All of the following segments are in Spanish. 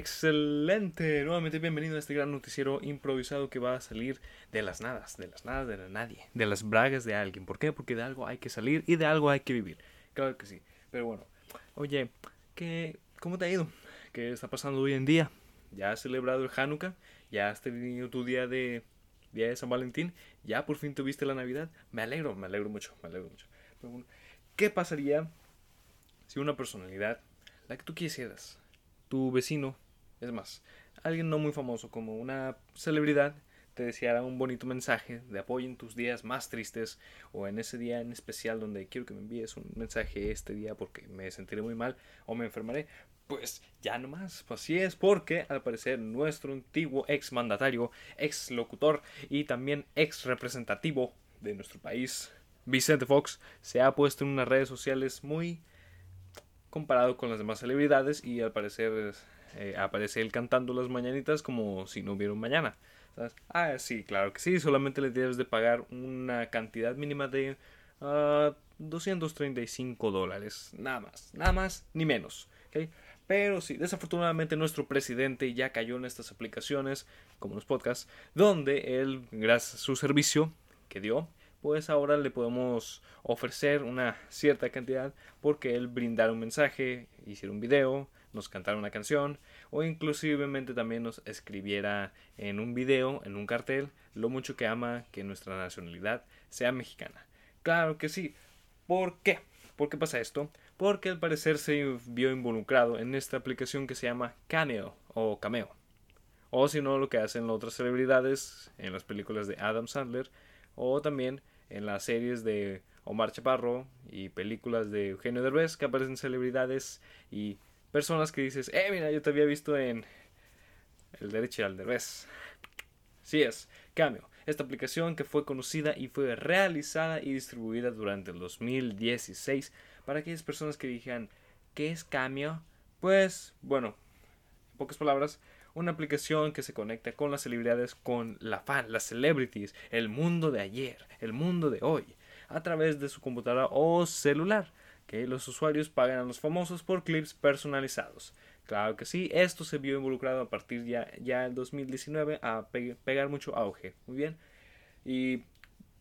Excelente, nuevamente bienvenido a este gran noticiero improvisado que va a salir de las nadas, de las nadas de la nadie, de las bragas de alguien. ¿Por qué? Porque de algo hay que salir y de algo hay que vivir. Claro que sí. Pero bueno, oye, ¿qué, ¿cómo te ha ido? ¿Qué está pasando hoy en día? ¿Ya has celebrado el Hanukkah? ¿Ya has tenido tu día de, día de San Valentín? ¿Ya por fin tuviste la Navidad? Me alegro, me alegro mucho, me alegro mucho. Pero ¿qué pasaría si una personalidad, la que tú quisieras, tu vecino, es más, alguien no muy famoso como una celebridad te deseara un bonito mensaje de apoyo en tus días más tristes o en ese día en especial donde quiero que me envíes un mensaje este día porque me sentiré muy mal o me enfermaré, pues ya no más, pues así es, porque al parecer nuestro antiguo ex mandatario, ex locutor y también ex representativo de nuestro país, Vicente Fox, se ha puesto en unas redes sociales muy comparado con las demás celebridades y al parecer eh, aparece él cantando las mañanitas como si no hubiera un mañana. Ah, sí, claro que sí, solamente le debes de pagar una cantidad mínima de 235 ah, dólares, nada más, nada más ni menos. Pero sí, desafortunadamente nuestro presidente ya cayó en estas aplicaciones, como los podcasts, donde él, gracias a su servicio que dio, pues ahora le podemos ofrecer una cierta cantidad porque él brindara un mensaje, hiciera un video, nos cantara una canción o inclusivemente también nos escribiera en un video, en un cartel, lo mucho que ama que nuestra nacionalidad sea mexicana. Claro que sí. ¿Por qué? ¿Por qué pasa esto? Porque al parecer se vio involucrado en esta aplicación que se llama Cameo o Cameo. O si no, lo que hacen otras celebridades en las películas de Adam Sandler o también en las series de Omar Chaparro y películas de Eugenio Derbez que aparecen celebridades y personas que dices, eh, mira, yo te había visto en El Derecho al Derbez. Sí es, Cameo, esta aplicación que fue conocida y fue realizada y distribuida durante el 2016 para aquellas personas que dijeran, ¿qué es Cameo? Pues, bueno, en pocas palabras, una aplicación que se conecta con las celebridades, con la fan, las celebrities, el mundo de ayer, el mundo de hoy, a través de su computadora o celular, que los usuarios pagan a los famosos por clips personalizados. Claro que sí, esto se vio involucrado a partir ya, ya en 2019 a pegar mucho auge. Muy bien. Y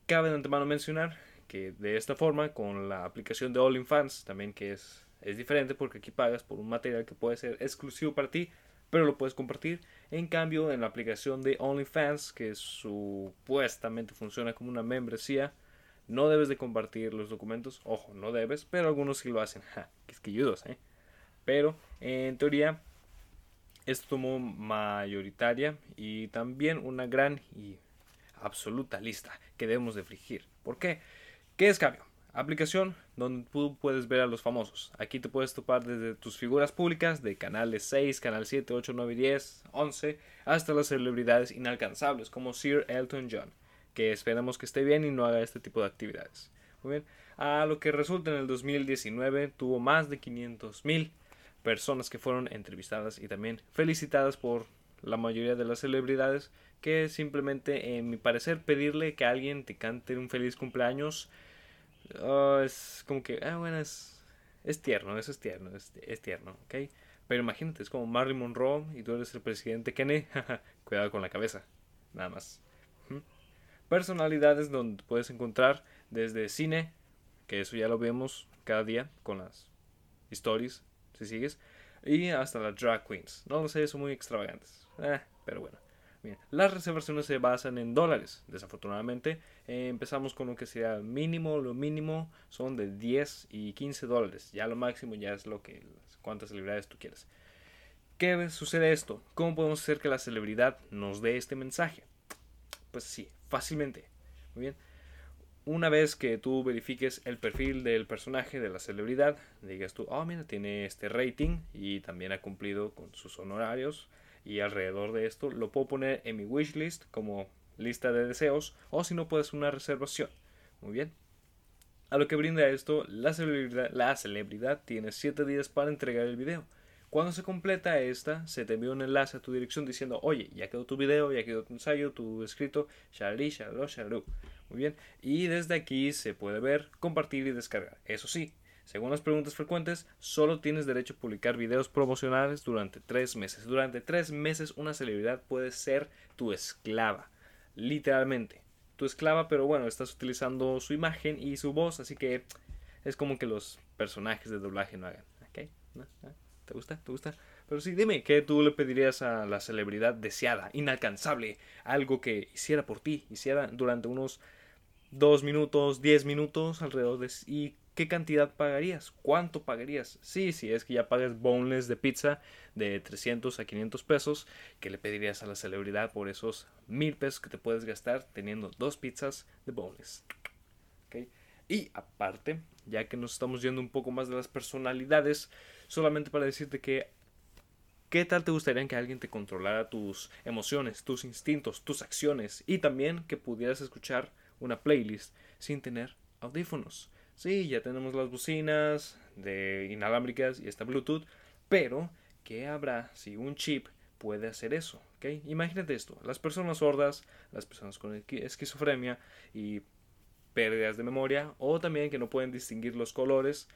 cabe de antemano mencionar que de esta forma, con la aplicación de OnlyFans, también que es, es diferente porque aquí pagas por un material que puede ser exclusivo para ti, pero lo puedes compartir. En cambio, en la aplicación de OnlyFans, que supuestamente funciona como una membresía, no debes de compartir los documentos. Ojo, no debes, pero algunos sí lo hacen. Ja, quisquilludos, ¿eh? Pero, en teoría, esto tomó mayoritaria y también una gran y absoluta lista que debemos de frigir. ¿Por qué? ¿Qué es cambio? aplicación donde tú puedes ver a los famosos. Aquí te puedes topar desde tus figuras públicas de canales 6, canal 7, 8, 9, 10, 11, hasta las celebridades inalcanzables como Sir Elton John, que esperamos que esté bien y no haga este tipo de actividades. Muy bien, a lo que resulta en el 2019 tuvo más de 500 mil personas que fueron entrevistadas y también felicitadas por la mayoría de las celebridades que simplemente, en mi parecer, pedirle que alguien te cante un feliz cumpleaños Oh, es como que, ah, bueno, es, tierno, eso es tierno, es, es tierno, ¿ok? Pero imagínate, es como Marilyn Monroe y tú eres el presidente Kennedy, cuidado con la cabeza, nada más. Personalidades donde puedes encontrar desde cine, que eso ya lo vemos cada día con las stories, si sigues, y hasta las drag queens. No lo sé, son muy extravagantes, eh, pero bueno las reservaciones se basan en dólares. Desafortunadamente, eh, empezamos con lo que sea mínimo, lo mínimo son de 10 y 15 dólares. Ya lo máximo ya es lo que cuántas celebridades tú quieres. ¿Qué sucede esto? ¿Cómo podemos hacer que la celebridad nos dé este mensaje? Pues sí, fácilmente. Muy bien. Una vez que tú verifiques el perfil del personaje de la celebridad, digas tú, oh, mira, tiene este rating y también ha cumplido con sus honorarios, y alrededor de esto lo puedo poner en mi wishlist como lista de deseos o si no puedes una reservación. Muy bien. A lo que brinda esto, la celebridad, la celebridad tiene 7 días para entregar el video. Cuando se completa esta, se te envía un enlace a tu dirección diciendo, oye, ya quedó tu video, ya quedó tu ensayo, tu escrito, shari, shalo, shalu. Muy bien. Y desde aquí se puede ver, compartir y descargar. Eso sí, Según las preguntas frecuentes, solo tienes derecho a publicar videos promocionales durante tres meses. Durante tres meses una celebridad puede ser tu esclava, literalmente. Tu esclava, pero bueno, estás utilizando su imagen y su voz, así que es como que los personajes de doblaje no hagan. ¿Te gusta? ¿Te gusta? Pero sí, dime, ¿qué tú le pedirías a la celebridad deseada, inalcanzable? Algo que hiciera por ti, hiciera durante unos dos minutos, diez minutos alrededor de... ¿Y qué cantidad pagarías? ¿Cuánto pagarías? Sí, sí, es que ya pagas boneless de pizza de 300 a 500 pesos, ¿qué le pedirías a la celebridad por esos mil pesos que te puedes gastar teniendo dos pizzas de boneless? ¿Okay? Y aparte, ya que nos estamos yendo un poco más de las personalidades, solamente para decirte que ¿Qué tal te gustaría que alguien te controlara tus emociones, tus instintos, tus acciones y también que pudieras escuchar una playlist sin tener audífonos? Sí, ya tenemos las bocinas de inalámbricas y esta Bluetooth, pero ¿qué habrá si un chip puede hacer eso? ¿Okay? Imagínate esto, las personas sordas, las personas con esquizofrenia y pérdidas de memoria o también que no pueden distinguir los colores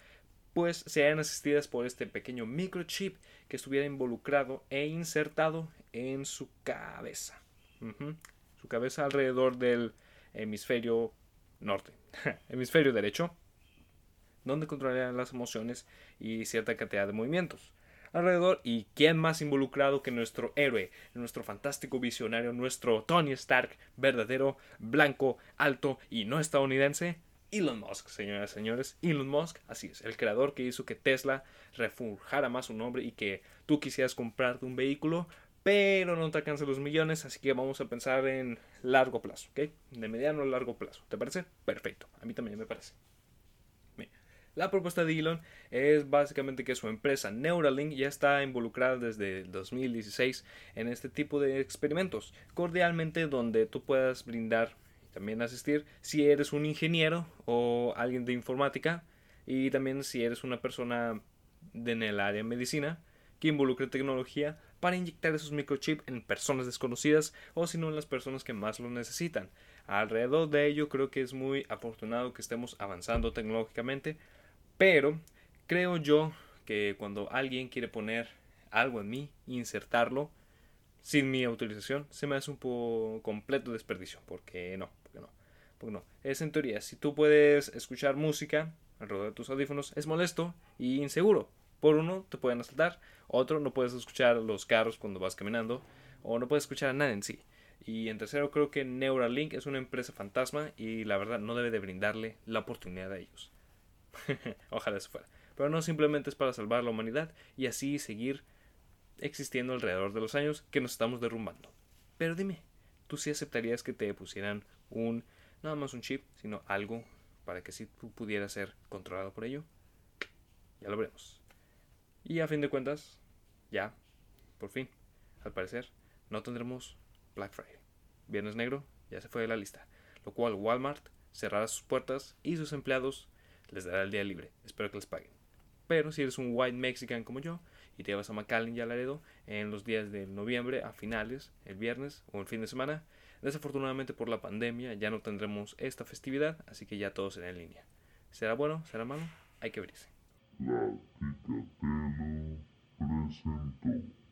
pues sean asistidas por este pequeño microchip que estuviera involucrado e insertado en su cabeza. Su cabeza alrededor del hemisferio norte, hemisferio derecho, donde controlarían las emociones y cierta cantidad de movimientos alrededor. ¿Y quién más involucrado que nuestro héroe, nuestro fantástico visionario, nuestro Tony Stark, verdadero, blanco, alto y no estadounidense? Elon Musk, señoras y señores. Elon Musk, así es, el creador que hizo que Tesla refujara más su nombre y que tú quisieras comprarte un vehículo, pero no te alcanzan los millones, así que vamos a pensar en largo plazo, ¿ok? De mediano a largo plazo. ¿Te parece? Perfecto. A mí también me parece. La propuesta de Elon es básicamente que su empresa Neuralink ya está involucrada desde 2016 en este tipo de experimentos, cordialmente donde tú puedas brindar también asistir si eres un ingeniero o alguien de informática y también si eres una persona en el área de medicina que involucre tecnología para inyectar esos microchips en personas desconocidas o si no en las personas que más lo necesitan. Alrededor de ello creo que es muy afortunado que estemos avanzando tecnológicamente, pero creo yo que cuando alguien quiere poner algo en mí, insertarlo sin mi autorización, se me hace un completo desperdicio, porque no, no. Es en teoría, si tú puedes escuchar música alrededor de tus audífonos, es molesto y inseguro. Por uno, te pueden asaltar. Otro, no puedes escuchar los carros cuando vas caminando. O no puedes escuchar a nadie en sí. Y en tercero, creo que Neuralink es una empresa fantasma y la verdad no debe de brindarle la oportunidad a ellos. Ojalá eso fuera. Pero no simplemente es para salvar la humanidad y así seguir existiendo alrededor de los años que nos estamos derrumbando. Pero dime, ¿tú sí aceptarías que te pusieran un nada más un chip, sino algo para que sí pudiera ser controlado por ello. Ya lo veremos. Y a fin de cuentas, ya, por fin, al parecer, no tendremos Black Friday. Viernes negro ya se fue de la lista, lo cual Walmart cerrará sus puertas y sus empleados les dará el día libre. Espero que les paguen. Pero si eres un white mexican como yo y te vas a McAllen y a Laredo en los días de noviembre a finales, el viernes o el fin de semana, Desafortunadamente por la pandemia ya no tendremos esta festividad, así que ya todo será en línea. ¿Será bueno? ¿Será malo? Hay que verse. La presentó.